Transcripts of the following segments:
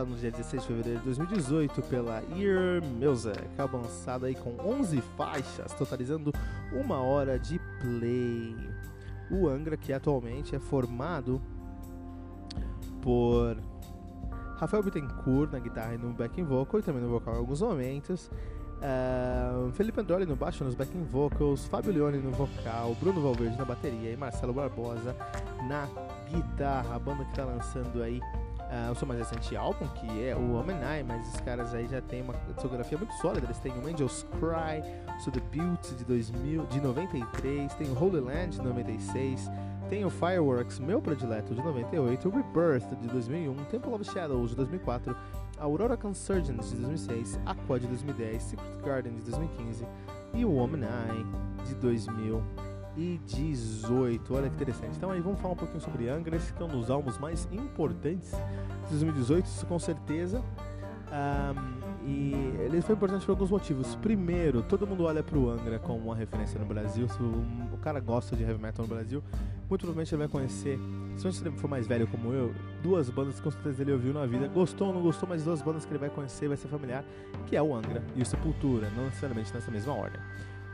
Lançado no dia 16 de fevereiro de 2018 pela Ear Music, lançado aí com 11 faixas, totalizando uma hora de play. O Angra, que atualmente é formado por Rafael Bittencourt na guitarra e no backing vocal e também no vocal em alguns momentos, Uh, Felipe Androli no baixo, nos backing vocals, Fábio Leone no vocal, Bruno Valverde na bateria e Marcelo Barbosa na guitarra. A banda que está lançando aí uh, o seu mais recente álbum, que é o Omenai, mas os caras aí já tem uma discografia muito sólida. Eles têm o Angels Cry, o The Beauty de, 2000, de 93, tem o Holy Land de 96, tem o Fireworks, meu predileto, de 98, o Rebirth de 2001, Temple of Shadows de 2004 Aurora Consurgence de 2006, Aqua de 2010, Secret Garden de 2015 e o Woman Eye de 2018. Olha que interessante. Então aí vamos falar um pouquinho sobre Angra, esse que é um dos álbuns mais importantes de 2018, isso com certeza. Um, e ele foi importante por alguns motivos. Primeiro, todo mundo olha pro Angra como uma referência no Brasil. Se o, o cara gosta de heavy metal no Brasil, muito provavelmente ele vai conhecer, se ele for mais velho como eu, duas bandas que com certeza ele ouviu na vida. Gostou ou não gostou, mas duas bandas que ele vai conhecer, vai ser familiar, que é o Angra e o Sepultura, não necessariamente nessa mesma ordem.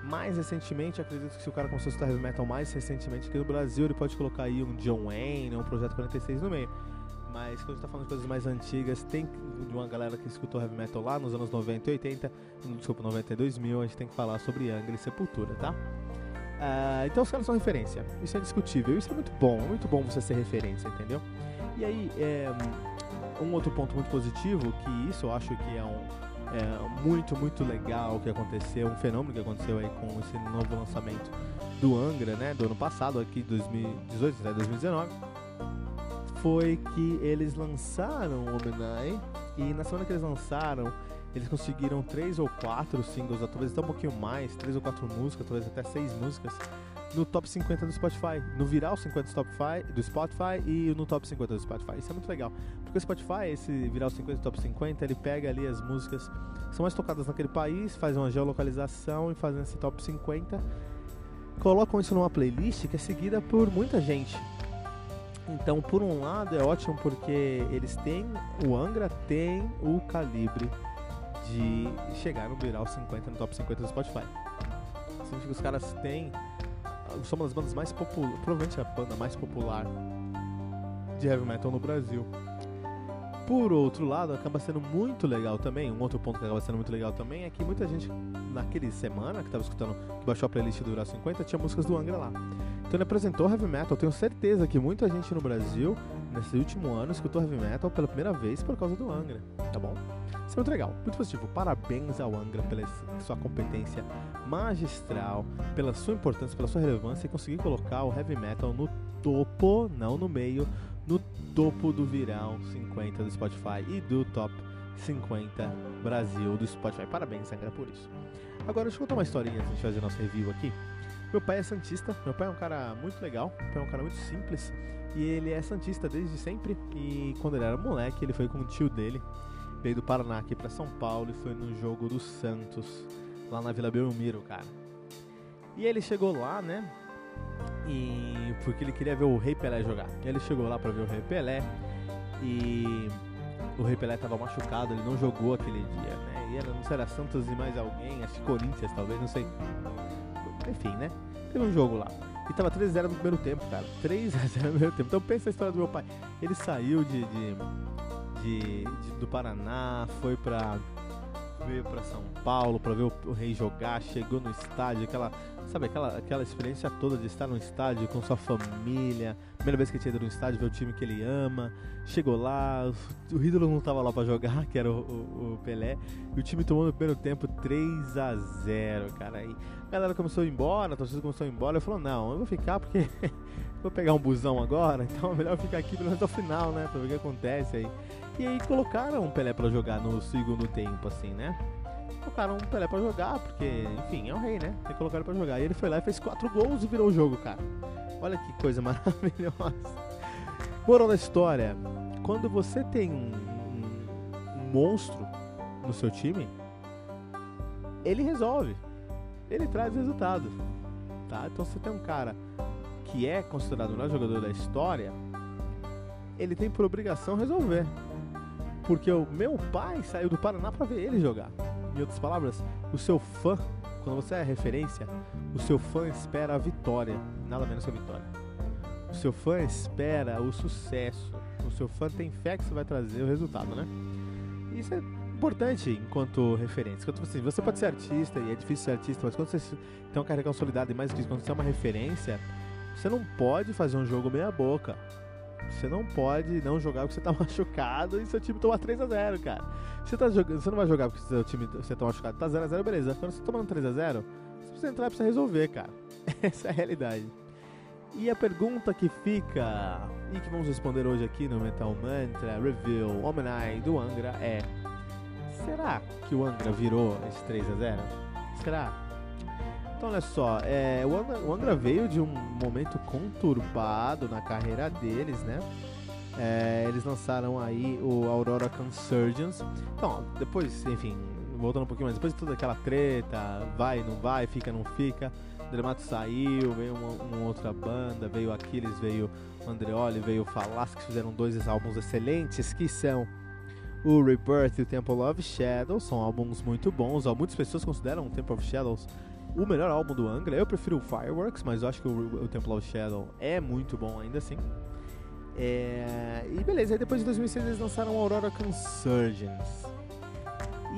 Mais recentemente, acredito que se o cara começou a escutar heavy metal mais recentemente aqui no Brasil, ele pode colocar aí um John Wayne, um Projeto 46 no meio. Mas quando a gente tá falando de coisas mais antigas, tem de uma galera que escutou heavy metal lá nos anos 90 e 80, desculpa, 92 mil, a gente tem que falar sobre Angra e Sepultura, tá? Uh, então os caras são referência, isso é indiscutível, isso é muito bom, é muito bom você ser referência, entendeu? E aí, é, um outro ponto muito positivo, que isso eu acho que é um é, muito, muito legal que aconteceu, um fenômeno que aconteceu aí com esse novo lançamento do Angra, né, do ano passado, aqui 2018, 2019, foi que eles lançaram o Omenai e na semana que eles lançaram, eles conseguiram três ou quatro singles, talvez até um pouquinho mais, três ou quatro músicas, talvez até seis músicas, no top 50 do Spotify, no viral 50 do Spotify, do Spotify e no top 50 do Spotify. Isso é muito legal, porque o Spotify, esse viral 50 do top 50, ele pega ali as músicas que são mais tocadas naquele país, faz uma geolocalização e faz esse top 50, colocam isso numa playlist que é seguida por muita gente. Então, por um lado, é ótimo porque eles têm, o Angra tem o calibre de chegar no viral 50, no top 50 do Spotify. Significa que os caras têm, são uma das bandas mais populares, provavelmente a banda mais popular de heavy metal no Brasil. Por outro lado, acaba sendo muito legal também. Um outro ponto que acaba sendo muito legal também é que muita gente, naquele semana que estava escutando, que baixou a playlist do Viral 50, tinha músicas do Angra lá. Então ele apresentou heavy metal. Tenho certeza que muita gente no Brasil, nesse último ano, escutou heavy metal pela primeira vez por causa do Angra, tá bom? Isso é muito legal, muito positivo. Parabéns ao Angra pela sua competência magistral, pela sua importância, pela sua relevância e conseguir colocar o heavy metal no topo, não no meio, no topo do viral 50 do Spotify e do top 50 Brasil do Spotify. Parabéns, Angra, por isso. Agora, deixa eu contar uma historinha antes de fazer nosso review aqui. Meu pai é santista, meu pai é um cara muito legal, meu pai é um cara muito simples e ele é santista desde sempre. E quando ele era moleque, ele foi com o tio dele, veio do Paraná aqui para São Paulo e foi no jogo do Santos, lá na Vila Belmiro, cara. E ele chegou lá, né? E porque ele queria ver o Rei Pelé jogar. Ele chegou lá para ver o Rei Pelé e o Rei Pelé tava machucado, ele não jogou aquele dia, né? E era, não sei, era Santos e mais alguém, acho que Corinthians talvez, não sei. Enfim, né? Teve um jogo lá. E tava 3x0 no primeiro tempo, cara. 3x0 no primeiro tempo. Então pensa a história do meu pai. Ele saiu de, de, de, de do Paraná, foi pra. Veio pra São Paulo pra ver o, o rei jogar, chegou no estádio, aquela Sabe, aquela, aquela experiência toda de estar no estádio com sua família, primeira vez que tinha ido no estádio, ver o time que ele ama. Chegou lá, o ídolo não tava lá para jogar, que era o, o, o, Pelé, e o time tomou no primeiro tempo 3 a 0 cara. Aí a galera começou a ir embora, a torcida começou a ir embora. Eu falou: Não, eu vou ficar porque vou pegar um busão agora, então é melhor ficar aqui pelo menos até o final, né? Pra ver o que acontece aí. E aí colocaram o Pelé para jogar no segundo tempo, assim, né? colocaram o Pelé pra jogar, porque, enfim, é o rei, né? Tem que colocar ele pra jogar. E ele foi lá e fez quatro gols e virou o jogo, cara. Olha que coisa maravilhosa. Moral da história: quando você tem um, um, um monstro no seu time, ele resolve. Ele traz resultado. Tá? Então você tem um cara que é considerado o melhor jogador da história, ele tem por obrigação resolver. Porque o meu pai saiu do Paraná para ver ele jogar. Em outras palavras, o seu fã, quando você é referência, o seu fã espera a vitória, nada menos que a vitória. O seu fã espera o sucesso. O seu fã tem fé que você vai trazer o resultado, né? Isso é importante enquanto referência. Enquanto você, você pode ser artista e é difícil ser artista, mas quando você tem uma carreira consolidada e mais difícil, quando você é uma referência, você não pode fazer um jogo meia boca. Você não pode não jogar porque você tá machucado e seu time toma 3x0, cara. Você, tá jogando, você não vai jogar porque seu time você tá machucado, tá 0x0, beleza. Quando você tá tomando 3x0, você precisa entrar precisa resolver, cara. Essa é a realidade. E a pergunta que fica, e que vamos responder hoje aqui no Metal Mantra Review Omenai do Angra é: Será que o Angra virou esse 3x0? Será? Então, olha só, é, o, Angra, o, Angra, veio de um momento conturbado na carreira deles, né? É, eles lançaram aí o Aurora Consurgence. Então, depois, enfim, voltando um pouquinho mais, depois de toda aquela treta, vai, não vai, fica, não fica, Dramato saiu, veio uma, uma, outra banda, veio Aquiles, veio Andreoli, veio Falas, que fizeram dois álbuns excelentes, que são o Rebirth e o Temple of Shadows, são álbuns muito bons, muitas pessoas consideram o Temple of Shadows o melhor álbum do Angra. Eu prefiro o Fireworks, mas eu acho que o, o Temple of Shadow é muito bom ainda assim. É... E beleza, aí depois de 2006 eles lançaram Aurora Consurgence.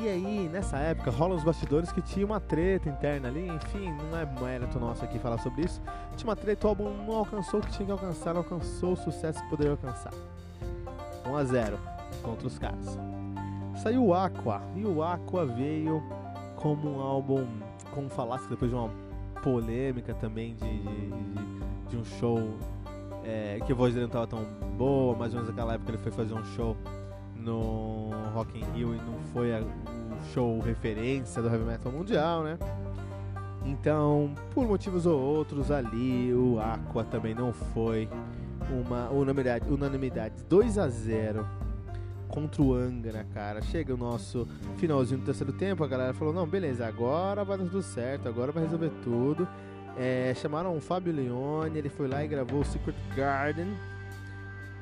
E aí, nessa época, rolam os bastidores que tinha uma treta interna ali, enfim, não é mérito nosso aqui falar sobre isso. Tinha uma treta, o álbum não alcançou o que tinha que alcançar, não alcançou o sucesso que poderia alcançar. 1 a 0 contra os caras. Saiu o Aqua, e o Aqua veio como um álbum como falasse depois de uma polêmica também de, de, de, um show é, que a voz dele não estava tão boa, mais ou menos naquela época ele foi fazer um show no Rock in Rio e não foi a, o show referência do heavy metal mundial, né? Então, por motivos ou outros ali, o Aqua também não foi uma unanimidade, unanimidade 2 a 0 contra o Angra, cara. Chega o nosso finalzinho do terceiro tempo, a galera falou: não, beleza, agora vai dar tudo certo, agora vai resolver tudo. É, chamaram o Fábio Leone, ele foi lá e gravou o Secret Garden.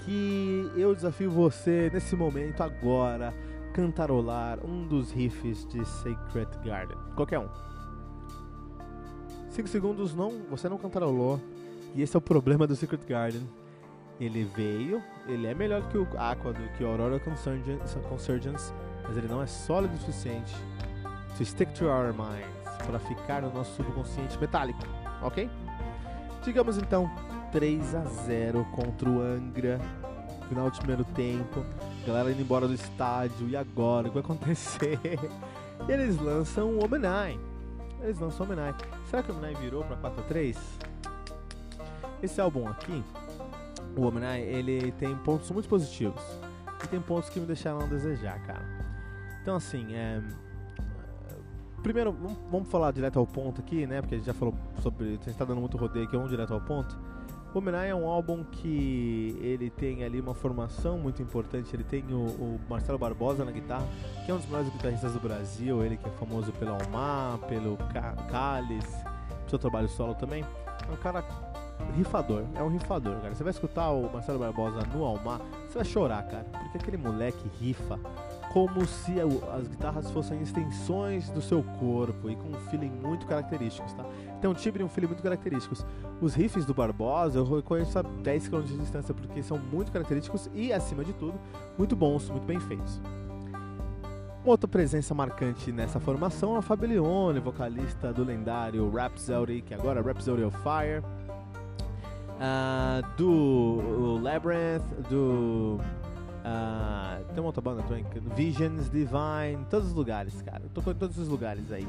Que eu desafio você nesse momento, agora, cantarolar um dos riffs de Secret Garden. Qualquer um. 5 segundos não, você não cantarolou. E esse é o problema do Secret Garden ele veio, ele é melhor que o Aqua, do que o Aurora Consurgence, mas ele não é sólido o suficiente to stick to our minds, para ficar no nosso subconsciente metálico, ok? Digamos então 3 a 0 contra o Angra, final do primeiro tempo, galera indo embora do estádio, e agora? O que vai acontecer? E eles lançam o Omenai. Eles lançam o Omenai. Será que o Omenai virou para 4 a 3? Esse álbum aqui o Omni, ele tem pontos muito positivos. E tem pontos que me deixaram a desejar, cara. Então, assim, é, primeiro, vamos, falar direto ao ponto aqui, né? Porque a gente já falou sobre. A gente tá dando muito rodeio aqui, vamos direto ao ponto. O Minai é um álbum que ele tem ali uma formação muito importante. Ele tem o, o, Marcelo Barbosa na guitarra, que é um dos melhores guitarristas do Brasil. Ele que é famoso pelo Almar, pelo Cálice, seu trabalho solo também. É um cara rifador, é um rifador, cara. Você vai escutar o Marcelo Barbosa no Almar, você vai chorar, cara, porque aquele moleque rifa como se as guitarras fossem extensões do seu corpo e com um feeling muito característicos, tá? Tem um timbre e um feeling muito característicos. Os riffs do Barbosa eu reconheço a 10 km de distância porque são muito característicos e, acima de tudo, muito bons, muito bem feitos. Uma outra presença marcante nessa formação é a Fabelione, vocalista do lendário Rhapsody, que agora é Rhapsody of Fire, uh, do Labyrinth, do. Uh, tem uma outra banda também, Visions, Divine, todos os lugares, cara. Eu tô em todos os lugares aí.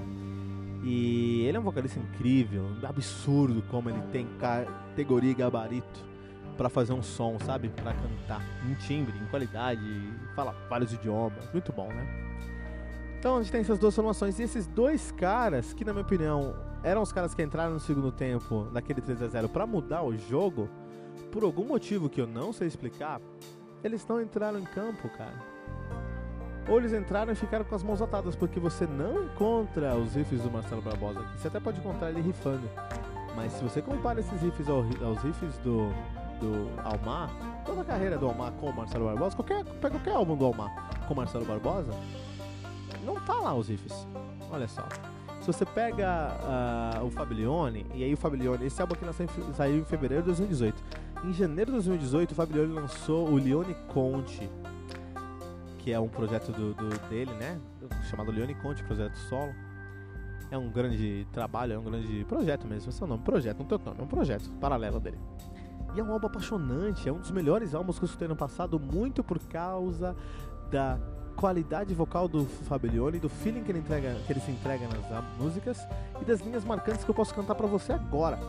E ele é um vocalista incrível, absurdo como ele tem categoria e gabarito para fazer um som, sabe? Para cantar, em timbre, em qualidade, fala vários idiomas, muito bom, né? Então a gente tem essas duas formações e esses dois caras que na minha opinião eram os caras que entraram no segundo tempo naquele 3 a 0 para mudar o jogo, por algum motivo que eu não sei explicar, eles não entraram em campo, cara. Ou eles entraram e ficaram com as mãos atadas, porque você não encontra os riffs do Marcelo Barbosa aqui. Você até pode encontrar ele rifando. Mas se você compara esses riffs aos riffs do, do Almar, toda a carreira do Almar com o Marcelo Barbosa, qualquer, pega qualquer álbum do Almar com o Marcelo Barbosa, não tá lá os riffs. Olha só. Se você pega uh, o Fablione, e aí o Fablione, esse álbum aqui saiu em fevereiro de 2018. Em janeiro de 2018, o Fablione lançou o Leone Conte, que é um projeto do, do, dele, né? Chamado Leone Conte, projeto solo. É um grande trabalho, é um grande projeto mesmo. Esse é o nome, projeto, não tem nome, é um projeto paralelo dele. E é um álbum apaixonante, é um dos melhores álbuns que eu escutei no passado, muito por causa da qualidade vocal do Fabelione, do feeling que ele, entrega, que ele se entrega nas músicas e das linhas marcantes que eu posso cantar para você agora.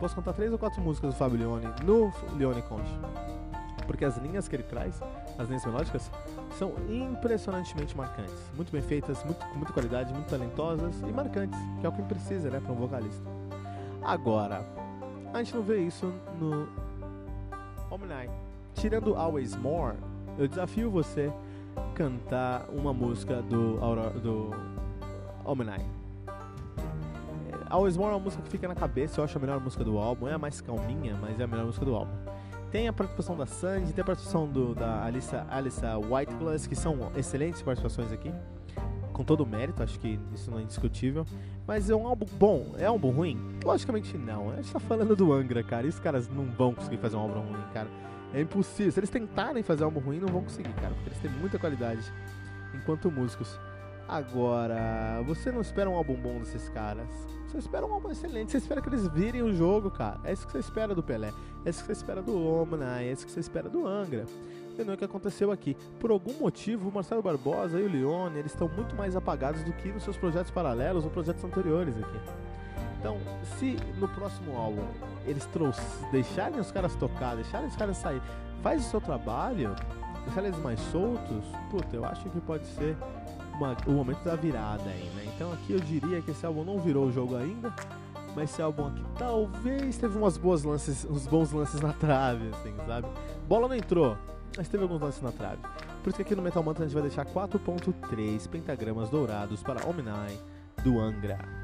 Posso cantar três ou quatro músicas do Fabelione no Leone Conte. Porque as linhas que ele traz, as linhas melódicas, são impressionantemente marcantes. Muito bem feitas, muito, com muita qualidade, muito talentosas e marcantes, que é o que precisa, né, para um vocalista. Agora, a gente não vê isso no Omni. Tirando Always More, eu desafio você cantar uma música do, do Omni. Always More é uma música que fica na cabeça, eu acho a melhor música do álbum. É a mais calminha, mas é a melhor música do álbum. Tem a participação da Sandy, tem a participação do, da Alissa, Alissa que são excelentes participações aqui. Com todo o mérito, acho que isso não é indiscutível. Mas é um álbum bom. É um álbum ruim? Logicamente não. A gente tá falando do Angra, cara. E os caras não vão conseguir fazer um álbum ruim, cara. É impossível. Se eles tentarem fazer algo ruim, não vão conseguir, cara. Porque eles têm muita qualidade enquanto músicos. Agora, você não espera um álbum bom desses caras. Você espera um álbum excelente. Você espera que eles virem o jogo, cara. É isso que você espera do Pelé. É isso que você espera do Omna. É isso que você espera do Angra. E não é o que aconteceu aqui. Por algum motivo, o Marcelo Barbosa e o Leone, eles estão muito mais apagados do que nos seus projetos paralelos ou projetos anteriores aqui. Então, se no próximo álbum eles deixarem os caras tocar, deixarem os caras sair, faz o seu trabalho, deixar eles mais soltos, puta, eu acho que pode ser uma, o momento da virada aí, né? Então aqui eu diria que esse álbum não virou o jogo ainda, mas esse álbum aqui talvez teve umas boas lances, uns bons lances na trave, assim, sabe? Bola não entrou, mas teve alguns lances na trave. Por isso que aqui no Metal Mantra a gente vai deixar 4.3 pentagramas dourados para Omni do Angra.